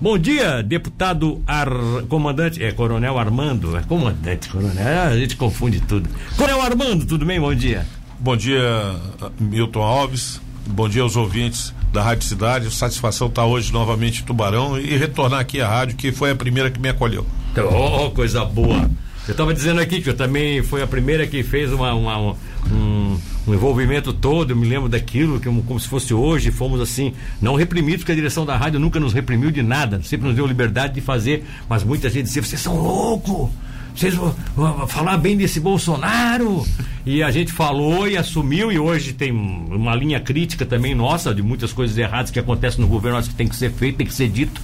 Bom dia, deputado Ar... comandante, é Coronel Armando, é comandante, coronel, a gente confunde tudo. Coronel Armando, tudo bem? Bom dia. Bom dia, Milton Alves. Bom dia aos ouvintes da Rádio Cidade. Satisfação estar hoje novamente em Tubarão e retornar aqui à rádio, que foi a primeira que me acolheu. Oh, coisa boa. Eu estava dizendo aqui que eu também foi a primeira que fez uma, uma um, um, envolvimento todo, eu me lembro daquilo, que, como se fosse hoje, fomos assim, não reprimidos, porque a direção da rádio nunca nos reprimiu de nada, sempre nos deu liberdade de fazer, mas muita gente dizia, vocês são loucos! Vocês vão, vão, falar bem desse Bolsonaro. E a gente falou e assumiu, e hoje tem uma linha crítica também nossa, de muitas coisas erradas que acontecem no governo, acho que tem que ser feito, tem que ser dito.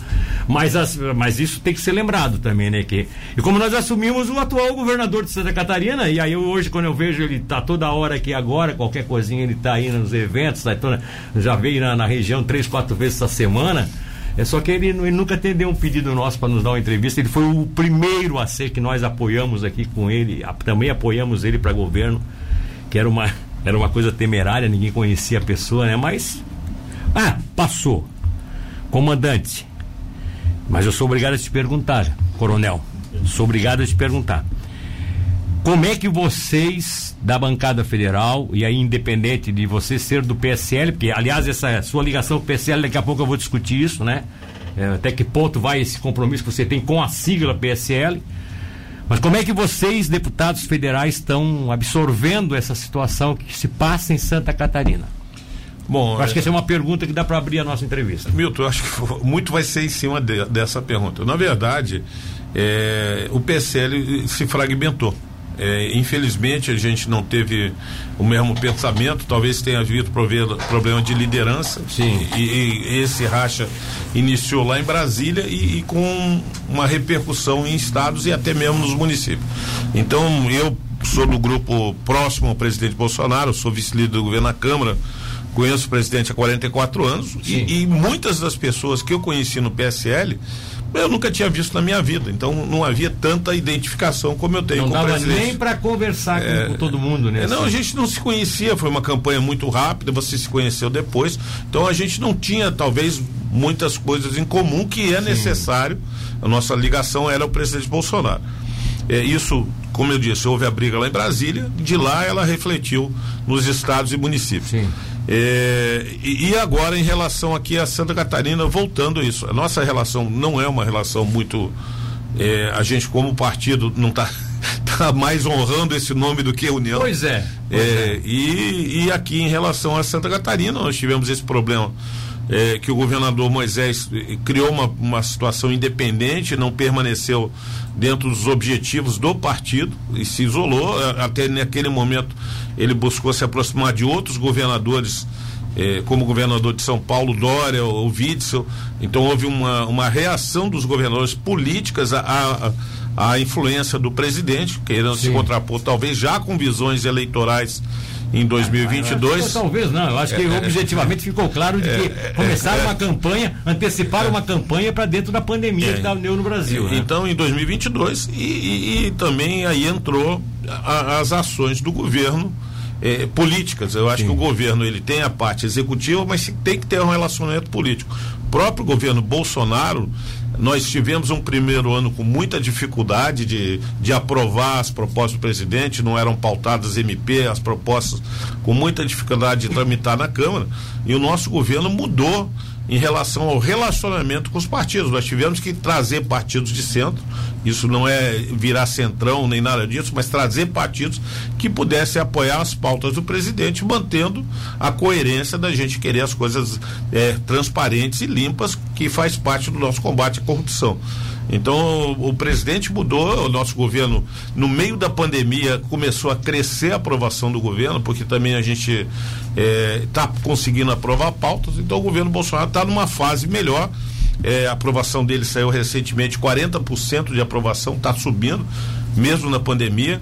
Mas, as, mas isso tem que ser lembrado também, né? Que, e como nós assumimos o atual governador de Santa Catarina, e aí eu, hoje, quando eu vejo ele tá toda hora aqui agora, qualquer coisinha ele tá aí nos eventos, tá, toda, já veio na, na região três, quatro vezes essa semana. É só que ele, ele nunca atendeu um pedido nosso para nos dar uma entrevista. Ele foi o primeiro a ser que nós apoiamos aqui com ele. A, também apoiamos ele para governo, que era uma, era uma coisa temerária, ninguém conhecia a pessoa, né? Mas. Ah, passou. Comandante. Mas eu sou obrigado a te perguntar, coronel. Sou obrigado a te perguntar. Como é que vocês da bancada federal e aí independente de você ser do PSL, porque aliás essa sua ligação com o PSL daqui a pouco eu vou discutir isso, né? É, até que ponto vai esse compromisso que você tem com a sigla PSL? Mas como é que vocês, deputados federais, estão absorvendo essa situação que se passa em Santa Catarina? Bom, eu acho é... que essa é uma pergunta que dá para abrir a nossa entrevista. Milton, eu acho que muito vai ser em cima de, dessa pergunta. Na verdade, é, o PSL se fragmentou. É, infelizmente a gente não teve o mesmo pensamento, talvez tenha havido problema de liderança. Sim. E, e esse racha iniciou lá em Brasília e, e, com uma repercussão em estados e até mesmo nos municípios. Então eu sou do grupo próximo ao presidente Bolsonaro, sou vice-líder do governo na Câmara, conheço o presidente há 44 anos e, e muitas das pessoas que eu conheci no PSL eu nunca tinha visto na minha vida, então não havia tanta identificação como eu tenho não com dava o presidente. nem para conversar é, com, todo mundo, né? Não, assim. a gente não se conhecia, foi uma campanha muito rápida, você se conheceu depois, então a gente não tinha talvez muitas coisas em comum que é Sim. necessário. A nossa ligação era o presidente Bolsonaro. É, isso, como eu disse, houve a briga lá em Brasília, de lá ela refletiu nos estados e municípios. Sim. É, e, agora em relação aqui a Santa Catarina, voltando a isso, a nossa relação não é uma relação muito. É, a gente, como partido, não está tá mais honrando esse nome do que a União. Pois é. Pois é, é. E, e aqui em relação a Santa Catarina, nós tivemos esse problema. É, que o governador Moisés eh, criou uma, uma situação independente, não permaneceu dentro dos objetivos do partido e se isolou. Até naquele momento ele buscou se aproximar de outros governadores, eh, como o governador de São Paulo, Dória, o Witzel. Então houve uma, uma reação dos governadores políticas à, à, à influência do presidente, querendo Sim. se contrapor, talvez já com visões eleitorais em 2022. Ah, talvez não, eu acho que é, objetivamente ficou claro de que é, começaram é, uma campanha, anteciparam uma campanha para dentro da pandemia que deu no Brasil. Né? Então, em 2022, e, e, e também aí entrou a, as ações do governo. Eh, políticas. Eu acho Sim. que o governo ele tem a parte executiva, mas tem que ter um relacionamento político. O próprio governo Bolsonaro nós tivemos um primeiro ano com muita dificuldade de, de aprovar as propostas do presidente, não eram pautadas MP, as propostas com muita dificuldade de tramitar na Câmara, e o nosso governo mudou em relação ao relacionamento com os partidos. Nós tivemos que trazer partidos de centro, isso não é virar centrão nem nada disso, mas trazer partidos que pudessem apoiar as pautas do presidente, mantendo a coerência da gente querer as coisas é, transparentes e limpas, que faz parte do nosso combate à corrupção. Então o, presidente mudou, o nosso governo, no meio da pandemia, começou a crescer a aprovação do governo, porque também a gente está é, conseguindo aprovar pautas, então o governo Bolsonaro está numa fase melhor. É, a aprovação dele saiu recentemente, 40% de aprovação, está subindo, mesmo na pandemia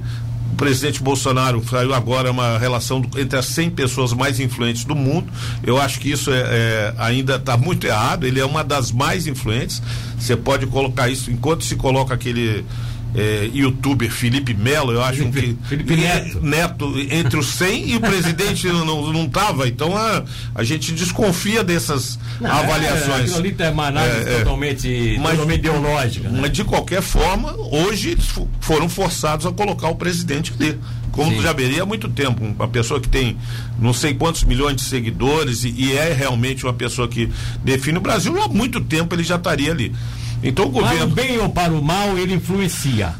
o presidente Bolsonaro saiu agora uma relação entre as 100 pessoas mais influentes do mundo. Eu acho que isso é, é ainda está muito errado. Ele é uma das mais influentes. Você pode colocar isso enquanto se coloca aquele é, youtuber Felipe Melo, eu acho Felipe, que. Felipe Neto. Neto, entre os 100 e o presidente não, não tava. Então a, a gente desconfia dessas não, avaliações. É, aquilo ali é uma análise é, totalmente, mas, totalmente ideológica. Né? Mas de qualquer forma, hoje foram forçados a colocar o presidente ali. Como Sim. já veria há muito tempo. Uma pessoa que tem não sei quantos milhões de seguidores e, e é realmente uma pessoa que define o Brasil, há muito tempo ele já estaria ali. Então o governo. Para o bem ou para o mal, ele influencia.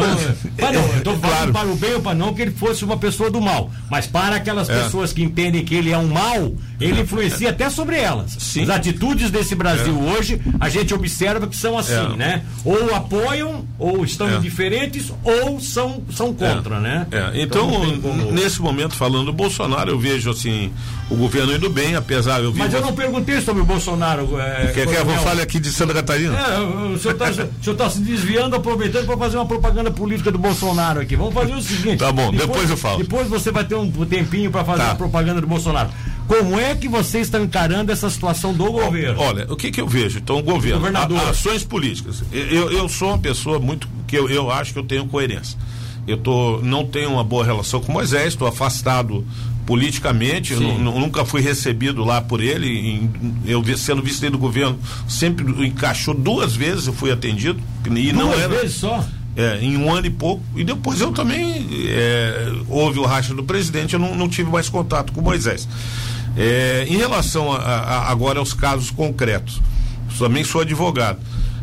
Não, para, não, eu estou falando claro. para o bem ou para não que ele fosse uma pessoa do mal. Mas para aquelas é. pessoas que entendem que ele é um mal, ele influencia é. até sobre elas. Sim. As atitudes desse Brasil é. hoje, a gente observa que são assim, é. né? Ou apoiam, ou estão é. indiferentes, ou são, são contra, né? Então, então nesse momento, falando do Bolsonaro, eu vejo assim, o governo indo bem, apesar. Eu Mas eu não perguntei sobre o Bolsonaro. É, quer que eu fale aqui de Santa Catarina? É, o senhor está tá se desviando, aproveitando para fazer uma propaganda política do Bolsonaro aqui. Vamos fazer o seguinte. Tá bom, depois, depois eu falo. Depois você vai ter um tempinho para fazer tá. a propaganda do Bolsonaro. Como é que vocês estão encarando essa situação do governo? Olha, o que, que eu vejo? Então, o governo, Governador. A, ações políticas. Eu, eu sou uma pessoa muito. que eu, eu acho que eu tenho coerência. Eu tô, não tenho uma boa relação com Moisés, estou afastado politicamente, nunca fui recebido lá por ele, em, eu sendo vice do governo, sempre encaixou duas vezes, eu fui atendido. E duas não era, vezes só? É, em um ano e pouco. E depois eu também é, houve o racha do presidente, eu não, não tive mais contato com Moisés. É, em relação a, a, agora aos casos concretos, também sou advogado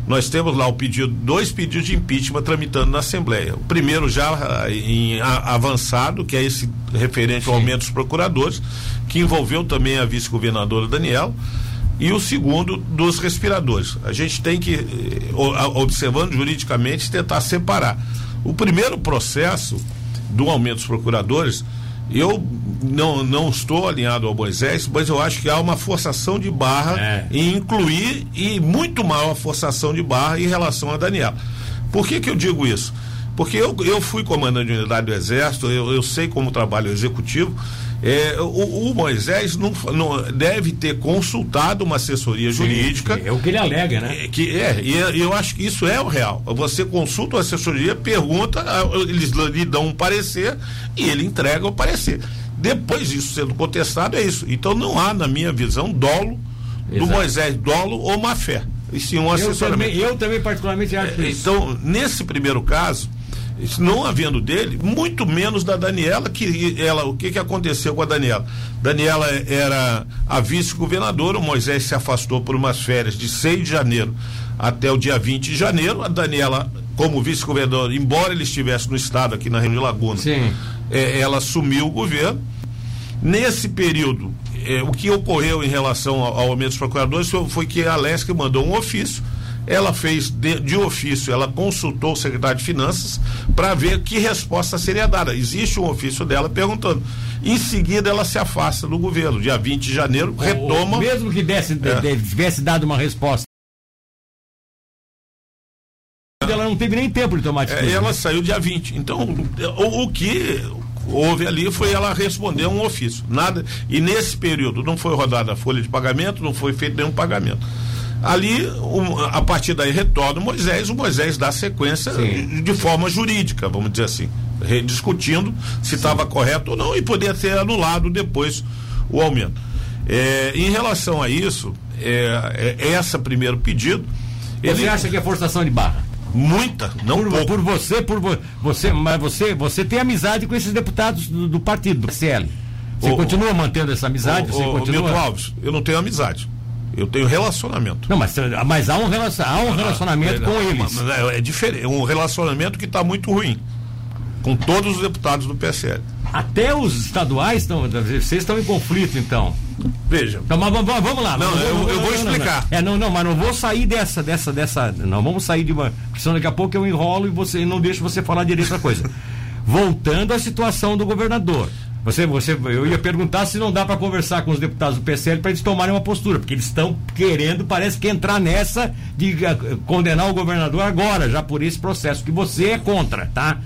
nós temos lá o pedido, dois pedidos de impeachment tramitando na Assembleia. O primeiro já em a, avançado, que é esse referente ao aumento dos procuradores, que envolveu também a vice-governadora Daniel, e o segundo dos respiradores. A gente tem que, eh, observando juridicamente, tentar separar. O primeiro processo do aumento dos procuradores eu não, não estou alinhado ao Moisés, mas eu acho que há uma forçação de barra é. em incluir e muito maior forçação de barra em relação a Daniel. Por que, que eu digo isso? Porque eu, eu fui comandante de unidade do Exército, eu, eu sei como trabalho executivo. É, o, o, Moisés não, não, deve ter consultado uma assessoria Sim, jurídica. É o que ele alega, né? É, que é, e eu acho que isso é o real. Você consulta a assessoria, pergunta, eles lhe dão um parecer e ele entrega o parecer. Depois disso sendo contestado, é isso. Então não há, na minha visão, dolo Exato. do Moisés, dolo ou má fé. E sim um assessoramento. Eu também, eu também particularmente acho é, isso. Então, nesse primeiro caso, não havendo dele, muito menos da Daniela, que ela, o que, que aconteceu com a Daniela? Daniela era a vice-governadora, o Moisés se afastou por umas férias de 6 de janeiro até o dia 20 de janeiro. A Daniela, como vice-governadora, embora ele estivesse no estado aqui na região de Laguna, é, ela assumiu o governo. Nesse período, é, o que ocorreu em relação ao, ao aumento dos procuradores foi, foi que a Lesc mandou um ofício ela fez de, de, ofício, ela consultou o secretário de Finanças para ver que resposta seria dada. Existe um ofício dela perguntando. Em seguida, ela se afasta do governo. Dia 20 de janeiro, retoma. mesmo que desse, é. tivesse dado uma resposta. Ela não teve nem tempo de tomar atitude. É, ela né? saiu dia 20. Então, o, o que houve ali foi ela responder um ofício. Nada. E nesse período não foi rodada a folha de pagamento, não foi feito nenhum pagamento. Ali, um, a partir daí, retorna o Moisés, o Moisés dá sequência Sim. de forma jurídica, vamos dizer assim, discutindo se estava correto ou não e poder ser anulado depois o aumento. É, em relação a isso, é, é essa primeiro pedido. Você ele... acha que é forçação de barra? Muita, não por, pouco. por você, por você, mas você, você tem amizade com esses deputados do, do partido, do PCL. Você o, continua mantendo essa amizade? O, você o, continua... Milton Alves, eu não tenho amizade. Eu tenho relacionamento. Não, mas, mas há um, relacion, há um ah, relacionamento é, com eles. É, é diferente, é um relacionamento que está muito ruim. Com todos os deputados do PSL. Até os estaduais estão. Vocês estão em conflito, então. Veja. Então, mas vamos, vamos lá. Não, eu, eu, eu, vou não, explicar. Não, não. É, não, não, mas não vou sair dessa, dessa, dessa. Não, vamos sair de uma. Porque senão daqui a pouco eu enrolo e você não deixa você falar direito a coisa. Voltando à situação do governador. Você, você, eu ia perguntar se não dá para conversar com os deputados do PSL para eles tomarem uma postura, porque eles estão querendo, parece que entrar nessa de uh, condenar o governador agora, já por esse processo, que você é contra, tá?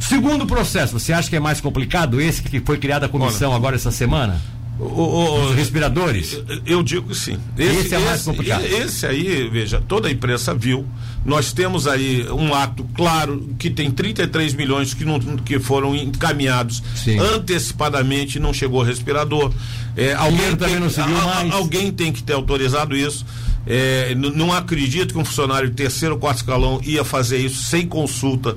Segundo processo, você acha que é mais complicado esse que foi criada a comissão agora essa semana? Os respiradores? Eu digo que sim. Esse, esse é mais esse, complicado. Esse aí, veja, toda a imprensa viu. Nós temos aí um ato claro que tem 33 milhões que, não, que foram encaminhados sim. antecipadamente, não chegou respirador. É, alguém, tem, não a, alguém tem que ter autorizado isso. É, não acredito que um funcionário de terceiro ou quarto escalão ia fazer isso sem consulta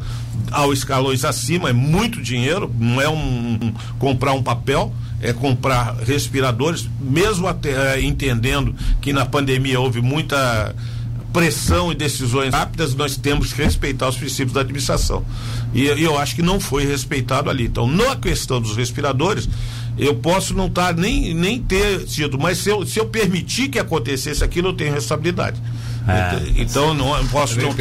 aos escalões acima, é muito dinheiro, não é um, um comprar um papel é, comprar respiradores, mesmo até, é, entendendo que na pandemia houve muita pressão e decisões rápidas, nós temos que respeitar os princípios da administração. E, e eu acho que não foi respeitado ali. Então, na questão dos respiradores, eu posso não estar tá, nem, nem ter tido, mas se eu, se eu permitir que acontecesse aquilo, eu tenho responsabilidade. É, então não posso não.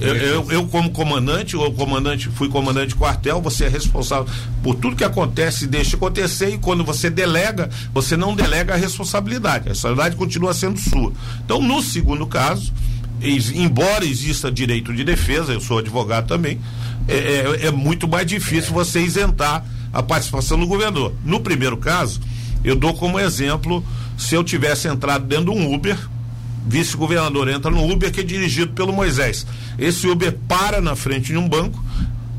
Eu, eu, eu, como comandante, ou comandante, fui comandante de quartel, você é responsável por tudo que acontece e deixa acontecer, e quando você delega, você não delega a responsabilidade. A responsabilidade continua sendo sua. Então, no segundo caso, embora exista direito de defesa, eu sou advogado também, é, é, é muito mais difícil você isentar a participação do governador. No primeiro caso, eu dou como exemplo se eu tivesse entrado dentro de um Uber vice-governador entra no Uber que é dirigido pelo Moisés. Esse Uber para na frente de um banco.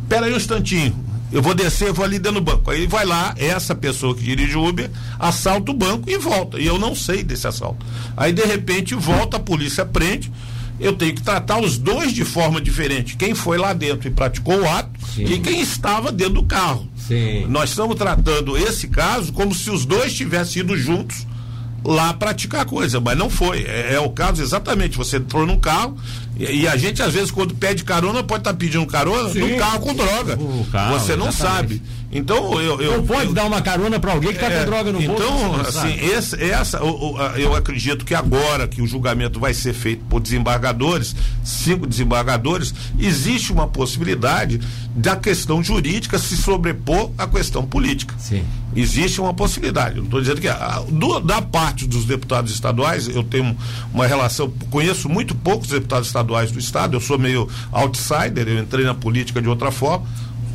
Pera aí um instantinho. Eu vou descer, vou ali dentro do banco. Aí vai lá, essa pessoa que dirige o Uber, assalta o banco e volta. E eu não sei desse assalto. Aí de repente volta, a polícia prende. Eu tenho que tratar os dois de forma diferente. Quem foi lá dentro e praticou o ato Sim. e quem estava dentro do carro. Sim. Nós estamos tratando esse caso como se os dois tivessem ido juntos lá praticar a coisa, mas não foi. É, é, o caso exatamente. Você entrou num carro e, e, a gente, às vezes, quando pede carona, pode estar tá pedindo carona Sim. num carro com droga. Carro, você não exatamente. sabe. Então, eu. eu não pode eu, dar uma carona para alguém que está é, com droga no então, bolso. Então, assim, esse, essa, eu, eu acredito que agora que o julgamento vai ser feito por desembargadores, cinco desembargadores, existe uma possibilidade da questão jurídica se sobrepor à questão política. Sim. Existe uma possibilidade. Não estou dizendo que. A, do, da parte dos deputados estaduais, eu tenho uma relação, conheço muito poucos deputados estaduais do Estado, eu sou meio outsider, eu entrei na política de outra forma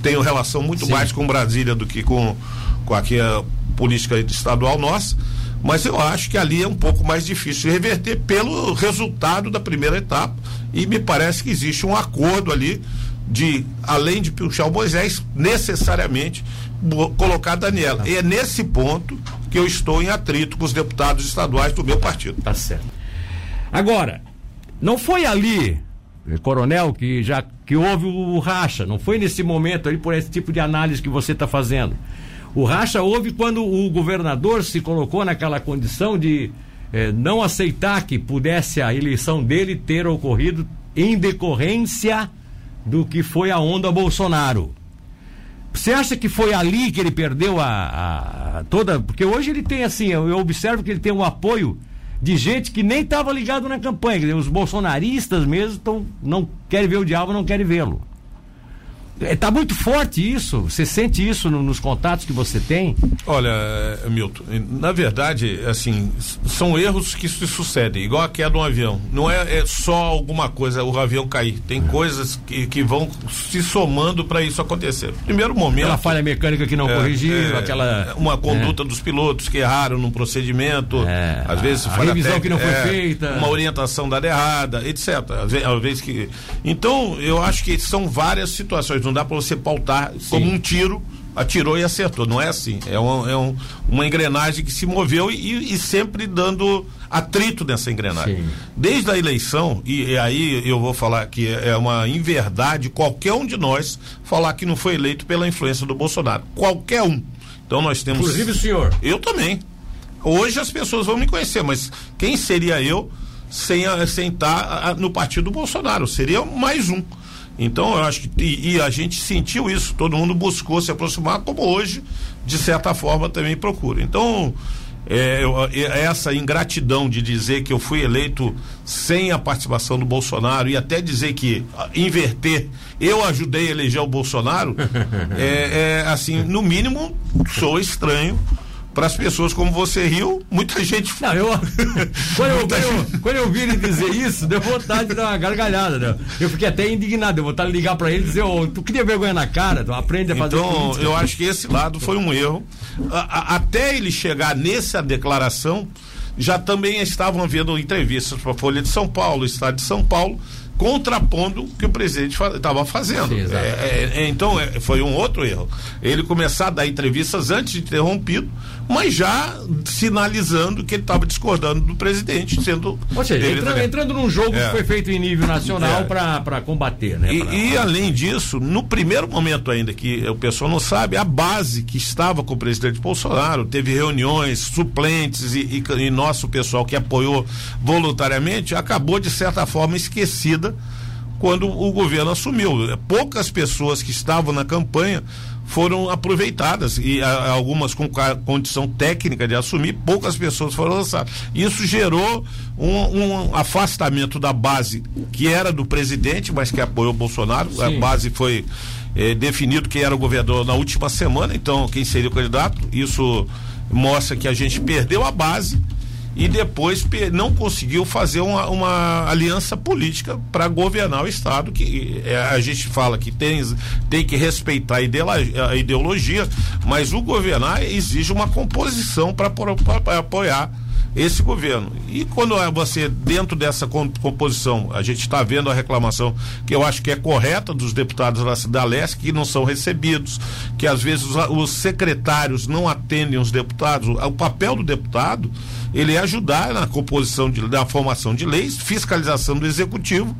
tenho relação muito Sim. mais com Brasília do que com, com aqui a política estadual nossa, mas eu acho que ali é um pouco mais difícil de reverter pelo resultado da primeira etapa e me parece que existe um acordo ali de, além de puxar o Moisés, necessariamente colocar Daniela. Tá. E é nesse ponto que eu estou em atrito com os deputados estaduais do meu partido. Tá certo. Agora, não foi ali coronel, que já que houve o racha, não foi nesse momento ali por esse tipo de análise que você está fazendo. O racha houve quando o governador se colocou naquela condição de eh, não aceitar que pudesse a eleição dele ter ocorrido em decorrência do que foi a onda Bolsonaro. Você acha que foi ali que ele perdeu a, a toda. Porque hoje ele tem assim, eu, eu observo que ele tem um apoio de gente que nem estava ligado na campanha. Os bolsonaristas mesmo tão, não querem ver o diabo, não querem vê-lo. Está é, muito forte isso? Você sente isso no, nos contatos que você tem? Olha, Milton, na verdade, assim, são erros que se sucedem, igual a queda de um avião. Não é, é só alguma coisa, o avião cair. Tem coisas que, que vão se somando para isso acontecer. Primeiro momento. Aquela falha mecânica que não é, corrigiu, é, aquela. Uma conduta dos pilotos que erraram no procedimento. É, às vezes a, a revisão que não foi feita. Uma orientação dada errada, etc. Às vezes, às vezes que. Então, eu acho que são várias situações não dá para você pautar Sim. como um tiro, atirou e acertou. Não é assim. É, um, é um, uma engrenagem que se moveu e, e sempre dando atrito nessa engrenagem. Sim. Desde a eleição, e, e, aí eu vou falar que é uma inverdade qualquer um de nós falar que não foi eleito pela influência do Bolsonaro. Qualquer um. Então nós temos. Inclusive o senhor. Eu também. Hoje as pessoas vão me conhecer, mas quem seria eu sem, sem estar no partido do Bolsonaro? Seria mais um. Então, eu acho que. E, e, a gente sentiu isso, todo mundo buscou se aproximar, como hoje, de certa forma, também procura. Então, é, é, essa ingratidão de dizer que eu fui eleito sem a participação do Bolsonaro e até dizer que inverter, eu ajudei a eleger o Bolsonaro, é, é assim, no mínimo, sou estranho para as pessoas como você riu, muita gente. Não, eu, quando, eu, quando, eu, quando eu vi ele dizer isso, deu vontade de dar uma gargalhada. Né? Eu fiquei até indignado, deu vontade de ligar para ele e dizer: oh, tu queria vergonha na cara, tu aprende a fazer Então, eu acho que esse lado foi um erro. A, a, até ele chegar nessa declaração, já também estavam havendo entrevistas para a Folha de São Paulo, Estado de São Paulo, contrapondo o que o presidente estava fazendo. Sim, é, é, é, então é, foi um outro erro. Ele começar a dar entrevistas antes de ter rompido, mas já sinalizando que ele estava discordando do presidente, sendo. Ou seja, entra, entrando num jogo que é. foi feito em nível nacional é. para combater, né? E, pra... e, além disso, no primeiro momento ainda que o pessoal não sabe, a base que estava com o presidente Bolsonaro teve reuniões, suplentes e, e, e nosso pessoal que apoiou voluntariamente acabou de certa forma esquecida quando o governo assumiu. Poucas pessoas que estavam na campanha foram aproveitadas e a, algumas com condição técnica de assumir, poucas pessoas foram lançadas. Isso gerou um, um, afastamento da base que era do presidente, mas que apoiou o Bolsonaro. Sim. A base foi eh, definido quem era o governador na última semana, então quem seria o candidato. Isso mostra que a gente perdeu a base e depois não conseguiu fazer uma, uma aliança política para governar o Estado, que é, a gente fala que tem, tem que respeitar a ideologia, mas o governar exige uma composição para apoiar esse governo. E quando é você, dentro dessa composição, a gente está vendo a reclamação que eu acho que é correta dos deputados da, da Leste, que não são recebidos, que às vezes os, os secretários não atendem os deputados. O papel do deputado ele é ajudar na composição de, da formação de leis, fiscalização do executivo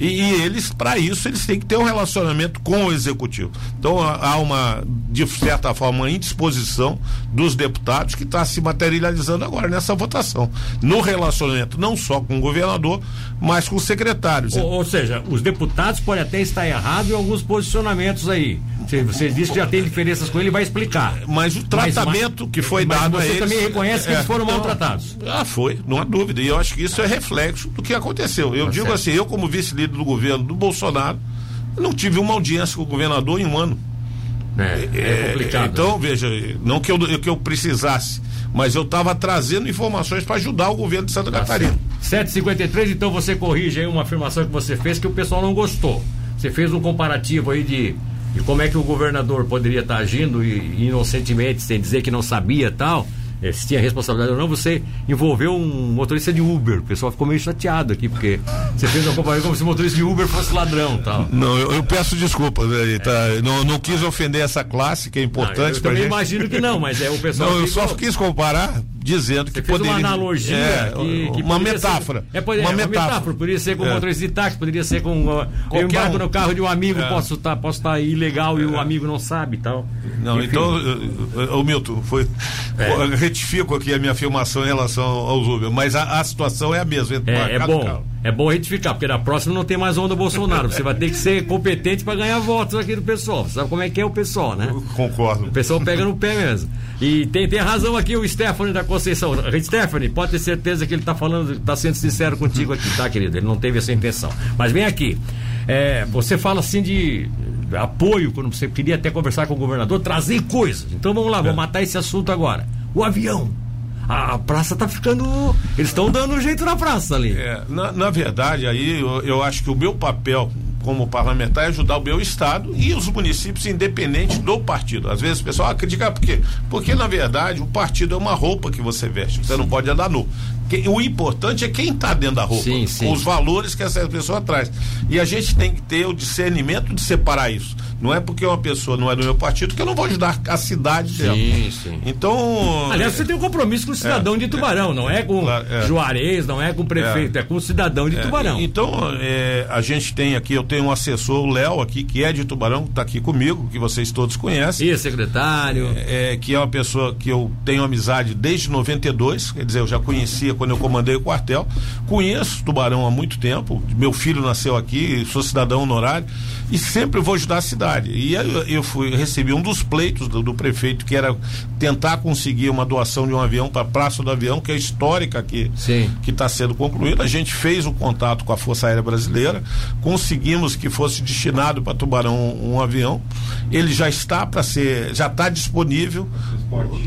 e, e eles, para isso, eles têm que ter um relacionamento com o executivo. Então há uma, de certa forma, uma indisposição dos deputados que está se materializando agora nessa votação. No relacionamento não só com o governador, mas com os secretários. Ou, ou seja, os deputados podem até estar errados em alguns posicionamentos aí. Você disse que já tem diferenças com ele, vai explicar. Mas o tratamento mas, que foi mas dado a eles. Você também reconhece que é, eles foram maltratados. Ah, foi, não há dúvida. E eu acho que isso é reflexo do que aconteceu. Eu tá digo certo. assim, eu, como vice-líder do governo do Bolsonaro, não tive uma audiência com o governador em um ano. É, é, é complicado. Então, veja, não que eu, que eu precisasse, mas eu estava trazendo informações para ajudar o governo de Santa tá Catarina. 753, então você corrige aí uma afirmação que você fez que o pessoal não gostou. Você fez um comparativo aí de e como é que o governador poderia estar agindo inocentemente, sem dizer que não sabia tal? É, se tinha responsabilidade ou não, você envolveu um motorista de Uber. O pessoal ficou meio chateado aqui, porque você fez uma comparação como se o motorista de Uber fosse ladrão tal. Não, eu, eu peço desculpas, né, tá? É. Não, não quis ofender essa classe que é importante. Eu também gente. imagino que não, mas é o pessoal. Não, eu só quis comparar dizendo que poderia. uma analogia, é, que, que uma metáfora. Ser, é, pode, uma, é, metáfora. metáfora. Poderia ser com é. motorista de táxi, poderia ser com. Uh, eu embarco um. no carro de um amigo, é. posso estar tá, posso tá ilegal e o é. amigo não sabe e tal. Não, Enfim. então, o Milton, foi. É. Retifico aqui a minha afirmação em relação aos Uber, mas a, a situação é a mesma. É, é bom. É bom retificar, porque na próxima não tem mais onda Bolsonaro. Você vai ter que ser competente para ganhar votos aqui do pessoal. Você sabe como é que é o pessoal, né? Eu concordo. O pessoal pega no pé mesmo. E tem, tem razão aqui o Stephanie da Conceição. Stephanie, pode ter certeza que ele está falando, está sendo sincero contigo aqui, tá, querido? Ele não teve essa intenção. Mas vem aqui. É, você fala assim de apoio, quando você queria até conversar com o governador, trazer coisas. Então vamos lá, é. vamos matar esse assunto agora. O avião a, praça tá ficando. Eles estão dando um jeito na praça ali. É, na, na, verdade, aí eu, eu acho que o meu papel como parlamentar é ajudar o meu estado e os municípios independente do partido. Às vezes o pessoal acredita ah, por quê? Porque na verdade o partido é uma roupa que você veste, você não pode andar nu. O importante é quem está dentro da roupa, sim, sim. os valores que essa pessoa traz. E a gente tem que ter o discernimento de separar isso. Não é porque uma pessoa não é do meu partido que eu não vou ajudar a cidade dela. Sim, sim. Então. Aliás, você tem um compromisso com o cidadão é, de Tubarão, é, não é com é, Juarez, não é com o prefeito, é, é com o cidadão de é, Tubarão. Então, é, a gente tem aqui, eu tenho um assessor, o Léo, aqui, que é de Tubarão, que está aqui comigo, que vocês todos conhecem. E secretário. É, que é uma pessoa que eu tenho amizade desde 92, quer dizer, eu já conhecia quando eu comandei o quartel. Conheço Tubarão há muito tempo, meu filho nasceu aqui, sou cidadão honorário e sempre vou ajudar a cidade. E eu, eu fui, recebi um dos pleitos do, do, prefeito, que era tentar conseguir uma doação de um avião para a Praça do Avião, que é histórica aqui, que está sendo concluída. A gente fez o contato com a Força Aérea Brasileira, conseguimos que fosse destinado para Tubarão um, um avião. Ele já está para ser, já está disponível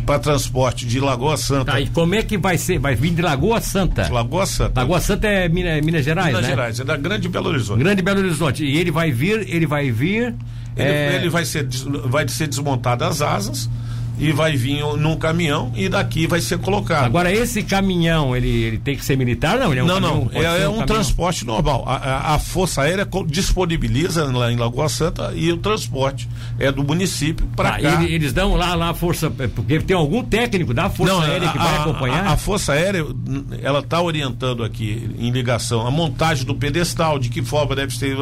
para transporte de Lagoa Santa. Tá, e como é que vai ser? Vai vir de Lagoa Santa? Lagoa Santa. Lagoa Santa é Minas, Minas Gerais, Minas né? Gerais, é da Grande Belo Horizonte. Grande Belo Horizonte. E ele vai vir, ele vai vir. Ele, é... ele vai, ser, vai ser desmontado as asas e vai vir num caminhão e daqui vai ser colocado. Agora, esse caminhão, ele, ele tem que ser militar? Não, é um não, não. É, é um, um transporte normal. A, a, a, Força Aérea disponibiliza lá em Lagoa Santa e o transporte é do município para ah, cá. Ele, eles dão lá, lá a Força. É, porque tem algum técnico da Força não, Aérea que a, vai acompanhar? A, Força Aérea, ela está orientando aqui em ligação a montagem do pedestal, de que forma deve ser,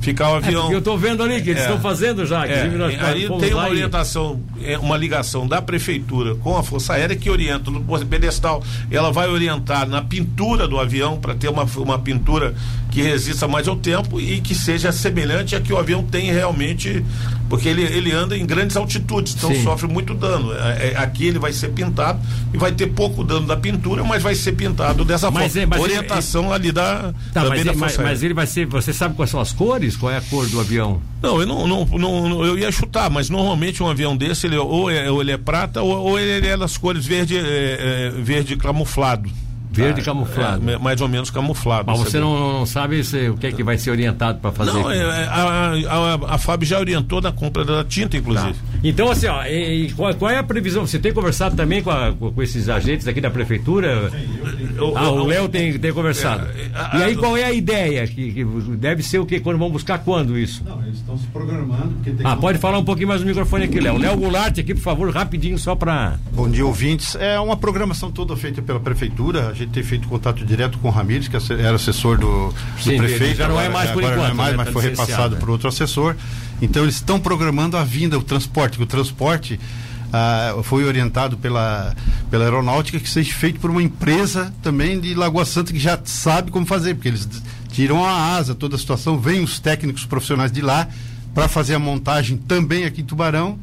ficar o é, avião. É, eu estou vendo ali que eles estão fazendo já. É, aí tem uma orientação, é, uma ligação ligação da prefeitura com a Força Aérea que orienta no pedestal. Ela vai orientar na pintura do avião para ter uma, uma pintura que resista mais ao tempo e que seja semelhante a que o avião tem realmente, porque ele, ele anda em grandes altitudes, então Sim. sofre muito dano. É, é, aqui ele vai ser pintado e vai ter pouco dano da pintura, mas vai ser pintado dessa mas forma. É, mas Orientação ele, ali da, tá, mas, da Força mas, mas ele vai ser, você sabe quais são as cores? Qual é a cor do avião? Não, eu não, não, não, eu ia chutar, mas normalmente um avião desse ele ou é, ou ele é prata ou, ou ele é das cores verde, é, é, verde camuflado. Verde ah, camuflado. É, mais ou menos camuflado. Mas você não, não, sabe se, o que é que vai ser orientado para fazer? Não, é, é, a, a, a, FAB já orientou na compra da tinta, inclusive. Tá. Então, assim, ó, e, e qual, qual, é a previsão? Você tem conversado também com, a, com esses agentes aqui da prefeitura? Sim, eu, ah, o Léo tem, tem conversado. É, e aí, qual é a ideia? Que, que, deve ser o quê? Quando vão buscar quando isso? Não, eles estão se programando. ah, pode falar um pouquinho mais no microfone aqui, Léo. Léo Goulart aqui, por favor, rapidinho, só para. Bom dia, ouvintes. É uma programação toda feita pela prefeitura. A gente tem feito contato direto com o Ramires, que era assessor do, do Sim, prefeito. Já não é mais por enquanto. Não é mais, né? mas tá foi repassado por outro assessor. Então eles estão programando a vinda, o transporte, o transporte ah, foi orientado pela, pela aeronáutica que seja feito por uma empresa também de Lagoa Santa que já sabe como fazer, porque eles tiram a asa, toda a situação, vêm os técnicos profissionais de lá para fazer a montagem também aqui em Tubarão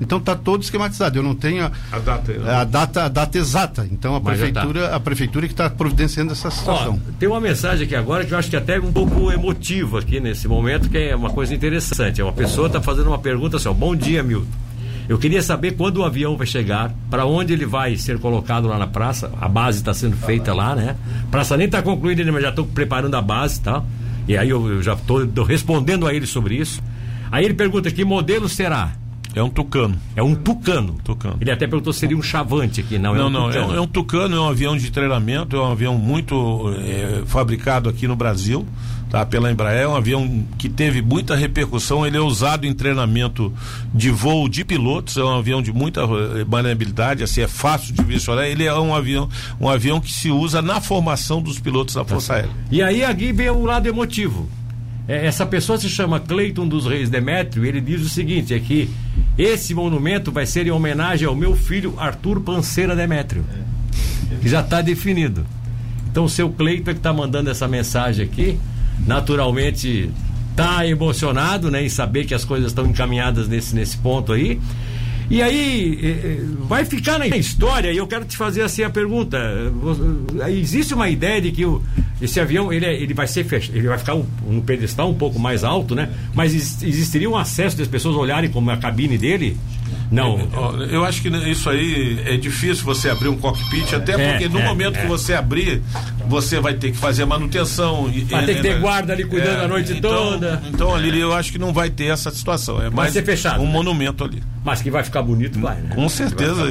então está todo esquematizado. Eu não tenho a, a, data, a, data, a data exata. Então a Mas prefeitura, tá. a prefeitura que está providenciando essa situação. Ó, tem uma mensagem aqui agora que eu acho que é até um pouco emotiva aqui nesse momento, que é uma coisa interessante. É uma pessoa está fazendo uma pergunta assim: ó, bom dia, Milton. Eu queria saber quando o avião vai chegar, para onde ele vai ser colocado lá na praça. A base está sendo feita lá, né? A praça nem está concluída, mas já estou preparando a base, tá? E aí eu, eu já estou respondendo a ele sobre isso. Aí ele pergunta que modelo será? É um tucano. É um tucano. tucano. Ele até perguntou se seria um chavante aqui, não, é não um não, tucano. É, é, um tucano, é um avião de treinamento, é um avião muito é, fabricado aqui no Brasil, tá? Pela Embraer, é um avião que teve muita repercussão, ele é usado em treinamento de voo de pilotos, é um avião de muita eh, maleabilidade, assim, é fácil de visualizar, ele é um avião, um avião que se usa na formação dos pilotos da Força tá Aérea. E aí aqui vem o lado emotivo. É, essa pessoa se chama Cleiton dos Reis Demétrio e ele diz o seguinte: é que esse monumento vai ser em homenagem ao meu filho Arthur Panceira Demétrio, que já está definido. Então o seu Cleiton é que está mandando essa mensagem aqui, naturalmente está emocionado né, em saber que as coisas estão encaminhadas nesse, nesse ponto aí. E aí, eh, eh, vai ficar na história, e eu quero te fazer assim a pergunta: existe uma ideia de que o, esse avião ele, é, ele vai ser fech... ele vai ficar um, pedestal um pouco mais alto, né? Mas existiria um acesso das pessoas olharem como a cabine dele? Não. Eu acho que isso aí é difícil você abrir um cockpit, até é, porque no é, momento é. que você abrir, você vai ter que fazer manutenção. Vai ter que ter guarda ali cuidando é, a noite então, toda. Então ali eu acho que não vai ter essa situação. É mais vai ser fechado, um né? monumento ali. Mas que vai ficar bonito, vai, né? Com certeza.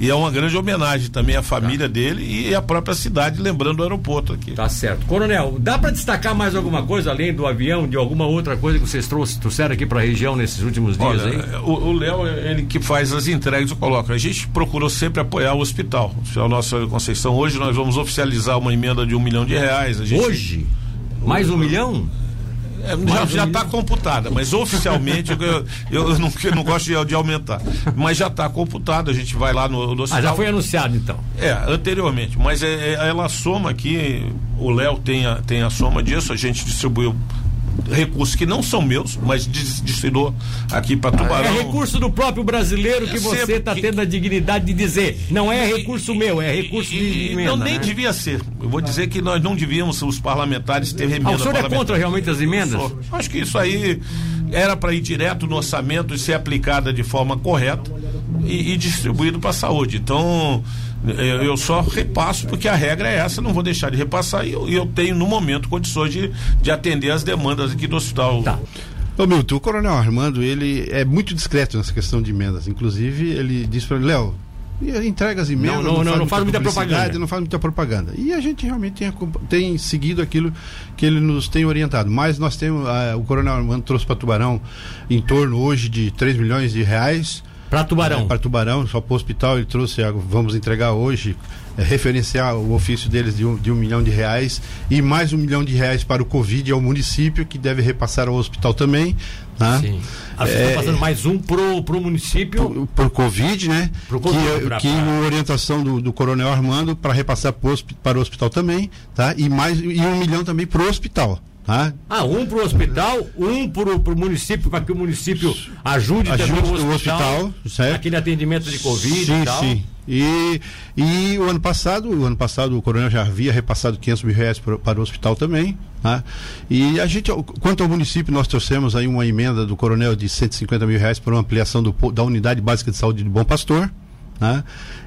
E é uma grande homenagem também à família tá. dele e à própria cidade, lembrando o aeroporto aqui. Tá certo. Coronel, dá para destacar mais alguma coisa além do avião, de alguma outra coisa que vocês trouxeram aqui para a região nesses últimos dias Olha, aí? O Léo, ele que faz as entregas, eu coloco. A gente procurou sempre apoiar o hospital. O é nosso Conceição. Hoje nós vamos oficializar uma emenda de um milhão de reais. Gente... Hoje? Mais um milhão? É, já está computada, mas oficialmente eu, eu, não, eu, não, gosto de, de, aumentar. Mas já está computado, a gente vai lá no, no hospital. Ah, já foi anunciado então? É, anteriormente. Mas é, é, ela soma aqui, o Léo tem a, tem a soma disso, a gente distribuiu recursos que não são meus, mas destinou aqui para Tubarão. É recurso do próprio brasileiro que é você está tendo a dignidade de dizer. Não é recurso meu, é recurso de emenda. Não, nem né? devia ser. Eu vou dizer que nós não devíamos, os parlamentares, ter emenda. Ah, o senhor é contra realmente as emendas? Acho que isso aí era para ir direto no orçamento e ser aplicada de forma correta e, e distribuído para a saúde. Então, eu, eu, só repasso porque a regra é essa, não vou deixar de repassar e eu, eu tenho no momento condições de, de atender as demandas aqui do hospital. Tá. Ô Milton, o Coronel Armando, ele é muito discreto nessa questão de emendas. Inclusive, ele disse para Léo, entrega as emendas. Não, não, não, não faz muita propaganda. Não faz muita propaganda. E a gente realmente tem, tem seguido aquilo que ele nos tem orientado. Mas nós temos, o Coronel Armando trouxe para Tubarão em torno hoje de 3 milhões de reais para Tubarão. É, para Tubarão, só para o hospital ele trouxe, vamos entregar hoje, é, referenciar o ofício deles de um, de um milhão de reais e mais um milhão de reais para o Covid ao município, que deve repassar ao hospital também. Tá? Sim. Ah, é, está passando mais um pro, pro município. Por, por Covid, né? Pro COVID, que, pra, que pra... orientação do, do Coronel Armando para repassar pro, para o hospital também, tá? E mais e um milhão também para o hospital. Ah, ah um para o hospital, um para o município, para que o município ajude, ajude também o hospital, hospital aquele atendimento de Covid sim, e tal. Sim. E, e o ano passado, o ano passado o coronel já havia repassado 500 mil reais para, para o hospital também. Né? E a gente, quanto ao município, nós trouxemos aí uma emenda do coronel de 150 mil reais para uma ampliação do, da unidade básica de saúde de Bom Pastor. Né?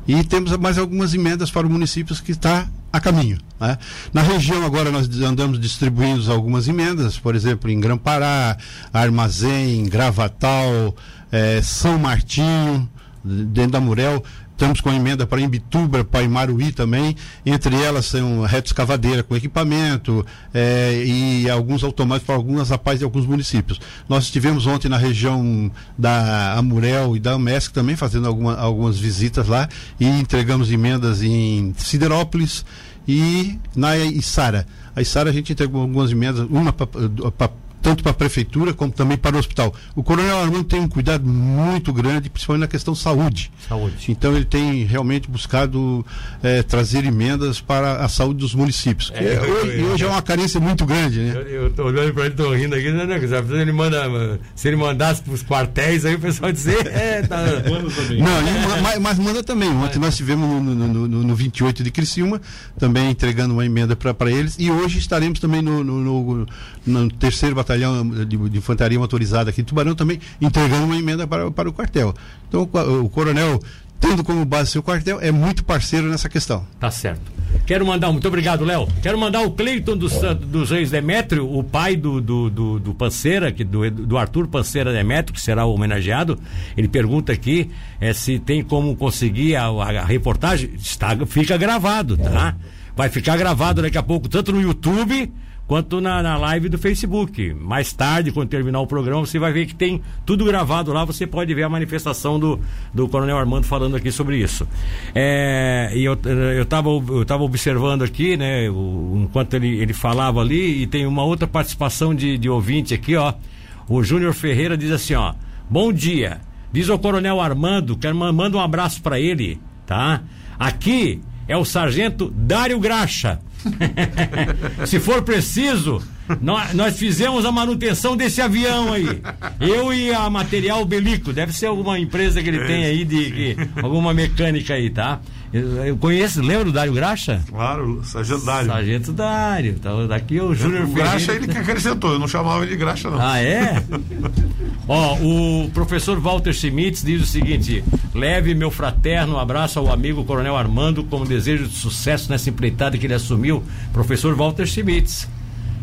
E temos mais algumas emendas para os municípios que está a caminho. Né? Na região agora nós andamos distribuindo algumas emendas, por exemplo, em Grã-Pará, Armazém, Gravatal, eh, São Martinho, dentro da Murel, Estamos com emenda para Imbituba, para Imaruí também. Entre elas são reto escavadeira com equipamento é, e alguns automáticos para algumas rapazes de alguns municípios. Nós estivemos ontem na região da Amurel e da Amesc também fazendo alguma, algumas visitas lá e entregamos emendas em Siderópolis e na Içara. A Içara a gente entregou algumas emendas, uma para tanto para a prefeitura como também para o hospital. O Coronel Armando tem um cuidado muito grande, principalmente na questão saúde. Saúde. Então ele tem realmente buscado é, trazer emendas para a saúde dos municípios. É, hoje, hoje é uma carência muito grande, né? Eu estou olhando para ele, estou rindo aqui, né, né, ele manda, se ele mandasse para os quartéis, aí o pessoal dizer, é, tá. Não, mas, mas, manda também. Ontem nós tivemos no, no, no, no 28 de Criciúma, também entregando uma emenda para eles, e hoje estaremos também no, no, no, no terceiro batalhão batalhão de, de, infantaria motorizada aqui em Tubarão também entregando uma emenda para, para o quartel. Então o, o coronel tendo como base seu quartel, é muito parceiro nessa questão. Tá certo. Quero mandar, muito obrigado, Léo. Quero mandar o Cleiton dos, dos Reis Demétrio, o pai do, do, do, do Panceira, que, do, do Arthur Panceira Demétrio, que será homenageado. Ele pergunta aqui é, se tem como conseguir a, a, reportagem. Está, fica gravado, tá? Vai ficar gravado daqui a pouco, tanto no YouTube quanto na, na live do Facebook. Mais tarde, quando terminar o programa, você vai ver que tem tudo gravado lá. Você pode ver a manifestação do, do Coronel Armando falando aqui sobre isso. É, e eu estava eu tava observando aqui, né, o, enquanto ele, ele falava ali, e tem uma outra participação de, de ouvinte aqui, ó. O Júnior Ferreira diz assim, ó. Bom dia. Diz o Coronel Armando, quero manda um abraço para ele, tá? Aqui é o Sargento Dário Graxa Se for preciso, nós, nós, fizemos a manutenção desse avião aí. Eu e a Material Belico. Deve ser alguma empresa que ele tem aí, de, de alguma mecânica aí, tá? Eu, eu conheço, lembra do Dário Graxa? Claro, Sargento Dário. Sargento Dário. Então, daqui é o Júnior Ferreira. Graxa ele que acrescentou, eu não chamava ele de Graxa, não. Ah, é? Ó, o professor Walter Schmitz diz o seguinte: leve meu fraterno abraço ao amigo Coronel Armando como desejo de sucesso nessa empreitada que ele assumiu. Professor Walter Schmitz.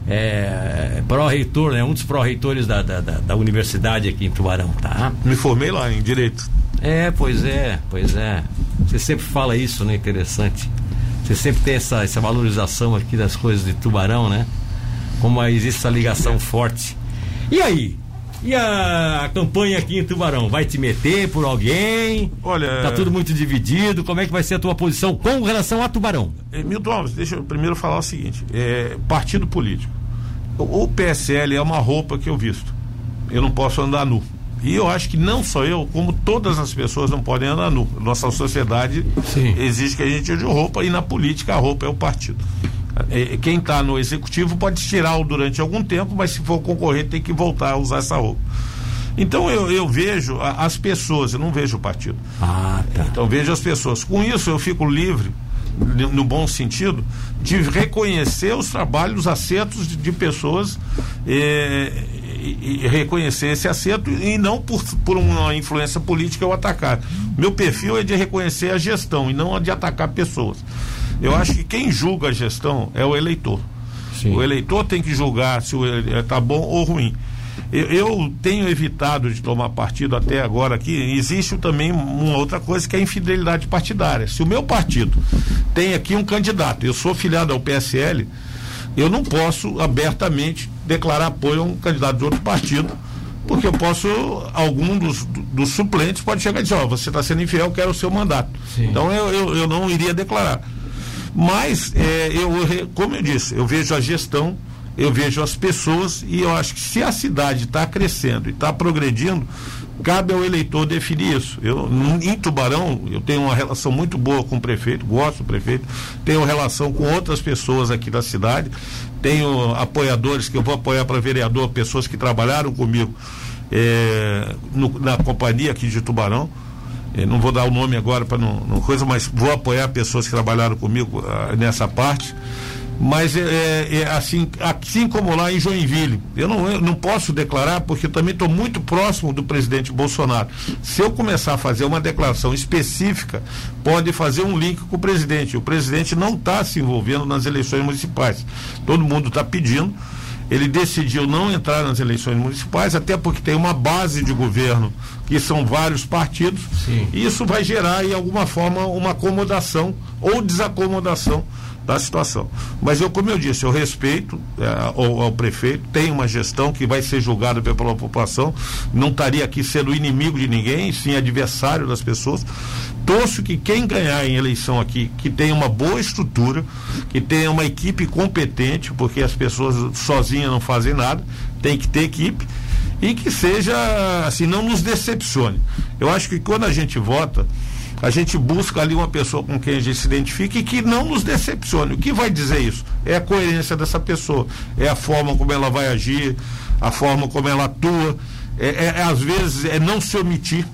É, pró-reitor, né? Um dos pró-reitores da, da, da, da universidade aqui em Tubarão, tá? Me formei lá em Direito. É, pois é, pois é. Você sempre fala isso, né? Interessante. Você sempre tem essa, essa valorização aqui das coisas de tubarão, né? Como existe essa ligação forte. E aí? E a, campanha aqui em Tubarão? Vai te meter por alguém? Olha. Tá tudo muito dividido. Como é que vai ser a tua posição com relação a Tubarão? É, Milton Alves, deixa eu primeiro falar o seguinte: é, partido político O PSL é uma roupa que eu visto. Eu não posso andar nu. E eu acho que não só eu, como todas as pessoas não podem andar nu. Nossa sociedade Sim. exige que a gente use roupa e na política a roupa é o partido. É, quem está no executivo pode tirá-lo durante algum tempo, mas se for concorrente tem que voltar a usar essa roupa. Então eu, eu vejo as pessoas, eu não vejo o partido. Ah, tá. Então vejo as pessoas. Com isso eu fico livre no bom sentido, de reconhecer os trabalhos, os acertos de, de pessoas eh, e, e, reconhecer esse acerto e não por, por uma influência política eu atacar. Meu perfil é de reconhecer a gestão e não de atacar pessoas. Eu acho que quem julga a gestão é o eleitor. Sim. O eleitor tem que julgar se está bom ou ruim. Eu, eu, tenho evitado de tomar partido até agora aqui. Existe também uma outra coisa que é a infidelidade partidária. Se o meu partido tem aqui um candidato, eu sou filiado ao PSL, eu não posso abertamente declarar apoio a um candidato de outro partido, porque eu posso, algum dos, dos suplentes pode chegar e dizer, ó, oh, você está sendo infiel, quero o seu mandato. Sim. Então eu, eu, eu, não iria declarar. Mas, é, eu, como eu disse, eu vejo a gestão eu vejo as pessoas e eu acho que se a cidade está crescendo e está progredindo, cabe ao eleitor definir isso. Eu, em Tubarão, eu tenho uma relação muito boa com o prefeito, gosto do prefeito, tenho relação com outras pessoas aqui da cidade, tenho apoiadores que eu vou apoiar para vereador, pessoas que trabalharam comigo é, no, na companhia aqui de Tubarão. Eu não vou dar o nome agora para não, não, coisa, mas vou apoiar pessoas que trabalharam comigo ah, nessa parte mas é, é, é, assim, assim como lá em Joinville. Eu não, eu não posso declarar porque também estou muito próximo do presidente Bolsonaro. Se eu começar a fazer uma declaração específica, pode fazer um link com o presidente. O presidente não está se envolvendo nas eleições municipais. Todo mundo está pedindo. Ele decidiu não entrar nas eleições municipais, até porque tem uma base de governo que são vários partidos. Sim. E isso vai gerar, em alguma forma, uma acomodação ou desacomodação da situação. Mas eu, como eu disse, eu respeito é, ao, ao, prefeito, tem uma gestão que vai ser julgada pela população, não estaria aqui sendo inimigo de ninguém, sim adversário das pessoas. Torço que quem ganhar em eleição aqui, que tenha uma boa estrutura, que tenha uma equipe competente, porque as pessoas sozinhas não fazem nada, tem que ter equipe e que seja assim, não nos decepcione. Eu acho que quando a gente vota, a gente busca ali uma pessoa com quem a gente se identifique e que não nos decepcione. O que vai dizer isso? É a coerência dessa pessoa, é a forma como ela vai agir, a forma como ela atua. É, é, é às vezes é não se omitir.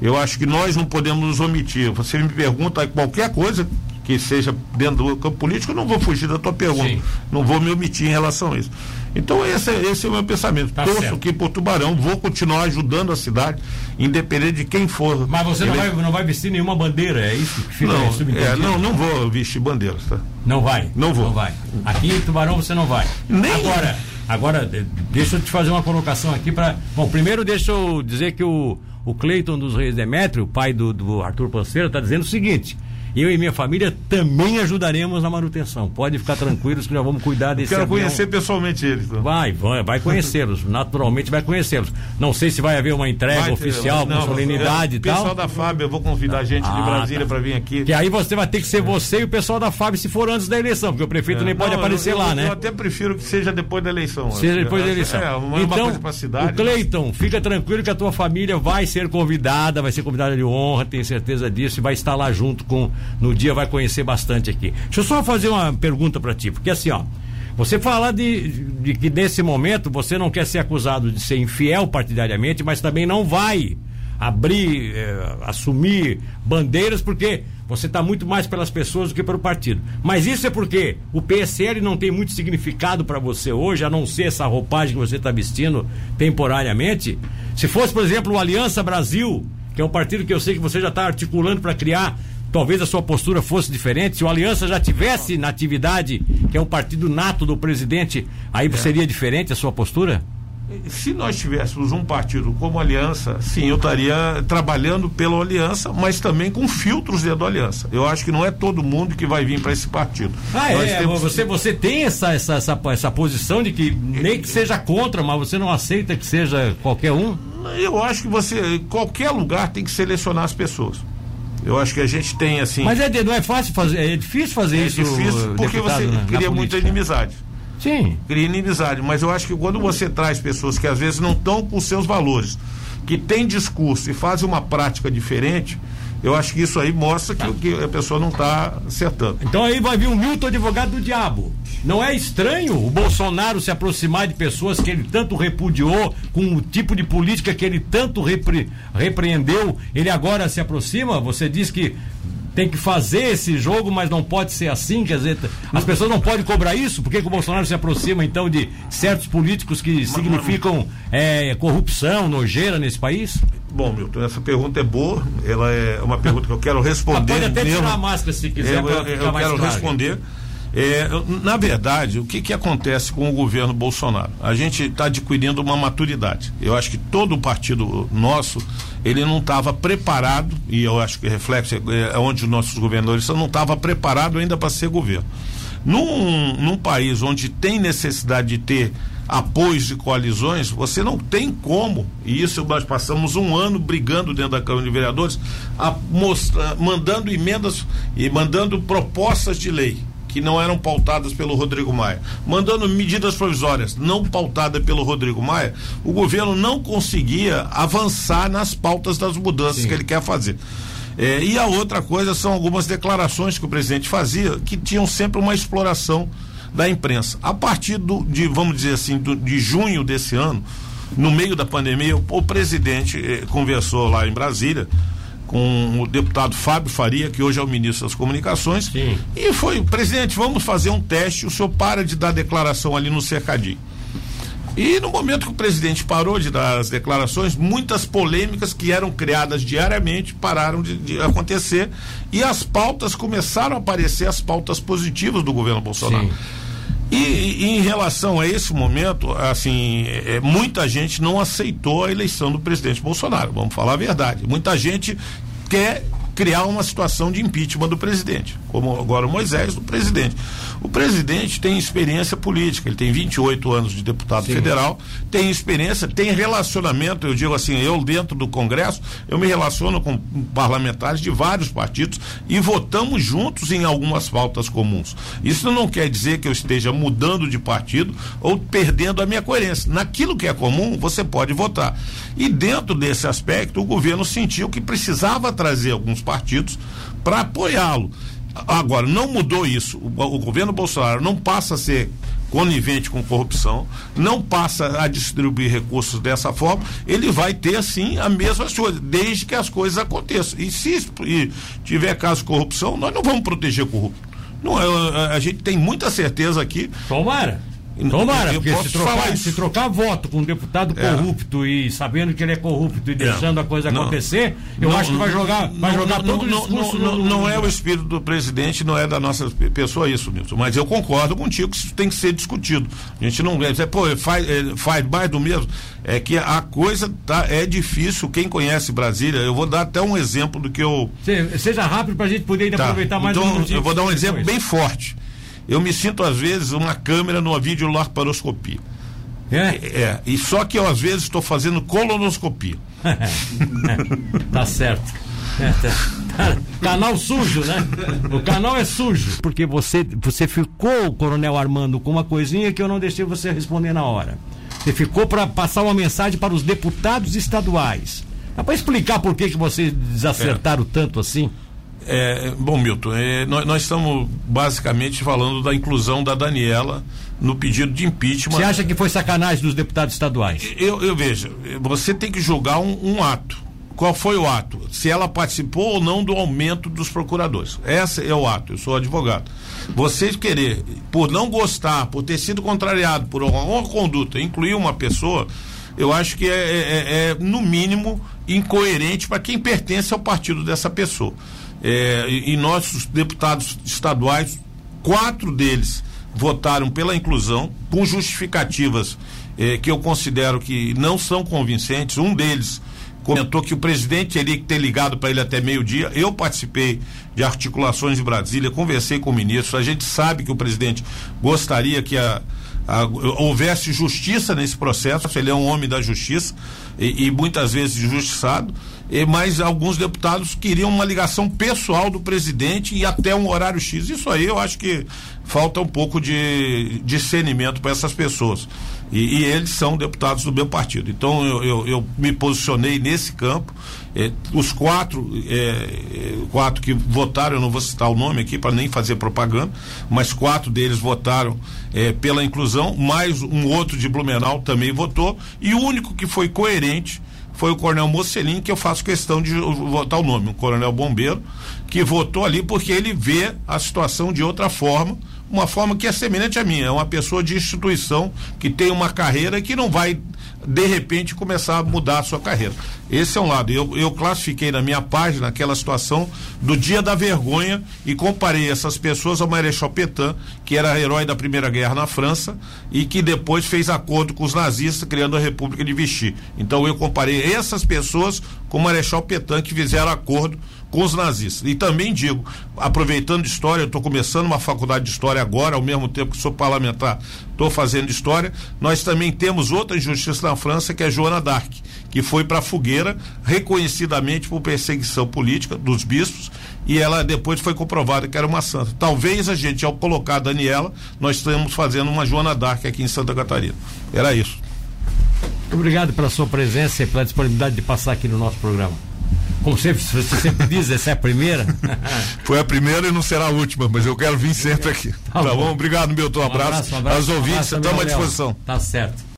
Eu acho que nós não podemos nos omitir. Você me pergunta qualquer coisa que seja dentro do campo político, eu não vou fugir da tua pergunta. Sim. Não vou me omitir em relação a isso. Então esse, é, esse é o meu pensamento. Tá Torço aqui por Tubarão, vou continuar ajudando a cidade, independente de quem for. Mas você não, vai, não vai vestir nenhuma bandeira, é isso que fica não, é, não, não vou vestir bandeiras, tá? Não vai? Não vou. Não vai. Aqui em Tubarão você não vai. Nem agora. Agora, deixa eu te fazer uma colocação aqui para. Bom, primeiro deixa eu dizer que o, o Cleiton dos Reis Demétrio, pai do, do Arthur Panceiro, está dizendo o seguinte: eu e minha família também ajudaremos na manutenção. Pode ficar tranquilos que já vamos cuidar desse Quero avião. conhecer pessoalmente eles. Então. Vai, vai, vai conhecê-los. Naturalmente vai conhecê-los. Não sei se vai haver uma entrega vai oficial, com solenidade e tal. O pessoal da FAB, eu vou convidar gente ah, de Brasília tá. para vir aqui. Que aí você vai ter que ser você e o pessoal da FAB se for antes da eleição, porque o prefeito é. nem pode não, aparecer eu, lá, eu, né? Eu até prefiro que seja depois da eleição. Seja depois da eleição. É, uma, então, uma cidade, o Cleiton, mas... fica tranquilo que a tua família vai ser convidada, vai ser convidada de honra, tenho certeza disso, e vai estar lá junto com, no dia vai conhecer bastante aqui. Deixa eu só fazer uma pergunta para ti, porque assim, ó, você fala de, de, que nesse momento você não quer ser acusado de ser infiel partidariamente, mas também não vai abrir, eh, assumir bandeiras, porque você está muito mais pelas pessoas do que pelo partido. Mas isso é porque o PSL não tem muito significado para você hoje, a não ser essa roupagem que você está vestindo temporariamente. Se fosse, por exemplo, o Aliança Brasil, que é um partido que eu sei que você já está articulando para criar talvez a sua postura fosse diferente. Se o Aliança já tivesse na atividade, que é um partido nato do presidente, aí é. seria diferente a sua postura? Se nós tivéssemos um partido como Aliança, sim, eu estaria trabalhando pela Aliança, mas também com filtros dentro da Aliança. Eu acho que não é todo mundo que vai vir para esse partido. Ah, nós é? Temos... Você, você tem essa, essa, essa, essa posição de que nem que seja contra, mas você não aceita que seja qualquer um? Eu acho que você, qualquer lugar tem que selecionar as pessoas. Eu acho que a gente tem assim. Mas é, não é fácil fazer, é difícil fazer é isso. É difícil porque você cria muita inimizade. Sim. Cria inimizade. Mas eu acho que quando você traz pessoas que às vezes não estão com seus valores, que têm discurso e fazem uma prática diferente, eu acho que isso aí mostra que, que a pessoa não está acertando. Então aí vai vir o Milton, advogado do diabo. Não é estranho o Bolsonaro se aproximar de pessoas que ele tanto repudiou, com o tipo de política que ele tanto repre, repreendeu, ele agora se aproxima? Você diz que tem que fazer esse jogo, mas não pode ser assim, quer dizer, as pessoas não podem cobrar isso? Por que, que o Bolsonaro se aproxima então de certos políticos que significam é, corrupção, nojeira nesse país? Bom, Milton, essa pergunta é boa, ela é uma pergunta que eu quero responder. pode até tirar a máscara se quiser. É, eu, eu, eu quero claro. responder. É, na verdade, o que, que acontece com o governo Bolsonaro? A gente está adquirindo uma maturidade. Eu acho que todo o partido nosso, ele não estava preparado, e eu acho que reflexo é, é onde os nossos governadores não estava preparado ainda para ser governo. Num, num país onde tem necessidade de ter apoios de coalizões, você não tem como, e isso nós passamos um ano brigando dentro da Câmara de Vereadores, a, mostra, mandando emendas e mandando propostas de lei que não eram pautadas pelo Rodrigo Maia, mandando medidas provisórias não pautadas pelo Rodrigo Maia, o governo não conseguia avançar nas pautas das mudanças Sim. que ele quer fazer. É, e a outra coisa são algumas declarações que o presidente fazia que tinham sempre uma exploração da imprensa. A partir do, de, vamos dizer assim, do, de junho desse ano, no meio da pandemia, o, o presidente eh, conversou lá em Brasília com o deputado Fábio Faria, que hoje é o ministro das Comunicações, Sim. e foi, presidente, vamos fazer um teste, o senhor para de dar declaração ali no cercadinho. E no momento que o presidente parou de dar as declarações, muitas polêmicas que eram criadas diariamente pararam de, de acontecer e as pautas começaram a aparecer, as pautas positivas do governo Bolsonaro. Sim. E, e, em relação a esse momento, assim, é, muita gente não aceitou a eleição do presidente Bolsonaro, vamos falar a verdade. Muita gente quer criar uma situação de impeachment do presidente, como agora o Moisés do presidente. O presidente tem experiência política, ele tem 28 anos de deputado Sim. federal, tem experiência, tem relacionamento, eu digo assim, eu dentro do Congresso, eu me relaciono com parlamentares de vários partidos e votamos juntos em algumas pautas comuns. Isso não quer dizer que eu esteja mudando de partido ou perdendo a minha coerência. Naquilo que é comum, você pode votar. E dentro desse aspecto, o governo sentiu que precisava trazer alguns partidos para apoiá-lo. Agora, não mudou isso. O, o, governo Bolsonaro não passa a ser conivente com corrupção, não passa a distribuir recursos dessa forma, ele vai ter sim a mesma coisa, desde que as coisas aconteçam. E se e tiver caso de corrupção, nós não vamos proteger corrupto. Não, a, a gente tem muita certeza aqui. Tomara. Tomara, porque se trocar, se trocar voto com um deputado é. corrupto e sabendo que ele é corrupto e é. deixando a coisa não, acontecer, eu não, acho que vai jogar, vai não, jogar todo o discurso. Não, não, é o espírito do presidente, não é da nossa pessoa isso, Milton. Mas eu concordo contigo que isso tem que ser discutido. A gente não é, pô, faz, é, faz mais do mesmo. É que a coisa tá, é difícil. Quem conhece Brasília, eu vou dar até um exemplo do que eu. Seja rápido para a gente poder ainda tá. aproveitar mais então, um Eu vou dar um exemplo bem forte. Eu me sinto, às vezes, uma câmera numa videolaparoscopia. É? É, e só que eu, às vezes, estou fazendo colonoscopia. tá certo. É, tá, tá. Canal sujo, né? O canal é sujo. Porque você, você ficou, Coronel Armando, com uma coisinha que eu não deixei você responder na hora. Você ficou para passar uma mensagem para os deputados estaduais. Dá para explicar por que, que vocês desacertaram é. tanto assim? É, bom, Milton, é, nós, nós, estamos basicamente falando da inclusão da Daniela no pedido de impeachment. Você acha que foi sacanagem dos deputados estaduais? Eu, eu vejo, você tem que julgar um, um, ato. Qual foi o ato? Se ela participou ou não do aumento dos procuradores. Esse é o ato, eu sou advogado. Vocês querer, por não gostar, por ter sido contrariado por alguma conduta, incluir uma pessoa, eu acho que é, é, é, é no mínimo, incoerente para quem pertence ao partido dessa pessoa é, e nossos deputados estaduais, quatro deles votaram pela inclusão, com justificativas é, que eu considero que não são convincentes. Um deles comentou que o presidente teria que ter ligado para ele até meio-dia. Eu participei de articulações em Brasília, conversei com o ministro. A gente sabe que o presidente gostaria que a, a, houvesse justiça nesse processo. Ele é um homem da justiça e, e muitas vezes injustiçado mas alguns deputados queriam uma ligação pessoal do presidente e até um horário X. Isso aí eu acho que falta um pouco de discernimento para essas pessoas. E, e, eles são deputados do meu partido. Então eu, eu, eu me posicionei nesse campo. Eh, os quatro, eh, quatro que votaram, eu não vou citar o nome aqui para nem fazer propaganda, mas quatro deles votaram eh, pela inclusão, mais um outro de Blumenau também votou, e o único que foi coerente foi o Coronel Mocelin, que eu faço questão de votar o nome, um coronel bombeiro, que votou ali porque ele vê a situação de outra forma uma forma que é semelhante à minha. É uma pessoa de instituição que tem uma carreira que não vai, de repente, começar a mudar a sua carreira. Esse é um lado. Eu, eu classifiquei na minha página aquela situação do dia da vergonha e comparei essas pessoas ao Marechal Petain, que era herói da Primeira Guerra na França e que depois fez acordo com os nazistas, criando a República de Vichy. Então eu comparei essas pessoas com o Marechal Petain, que fizeram acordo com os nazistas. E também digo, aproveitando história, eu estou começando uma faculdade de história agora, ao mesmo tempo que sou parlamentar, estou fazendo história. Nós também temos outra injustiça na França, que é Joana d'Arc, que foi para a fogueira, reconhecidamente por perseguição política dos bispos, e ela depois foi comprovada que era uma santa. Talvez a gente, ao colocar a Daniela, nós estamos fazendo uma Joana d'Arc aqui em Santa Catarina. Era isso. Obrigado pela sua presença e pela disponibilidade de passar aqui no nosso programa. Como sempre, você sempre diz, essa é a primeira? Foi a primeira e não será a última, mas eu quero vir sempre aqui. Tá, tá bom? bom? Obrigado, meu Um abraço. Um abraço, um abraço As ouvintes, estamos à disposição. Tá certo.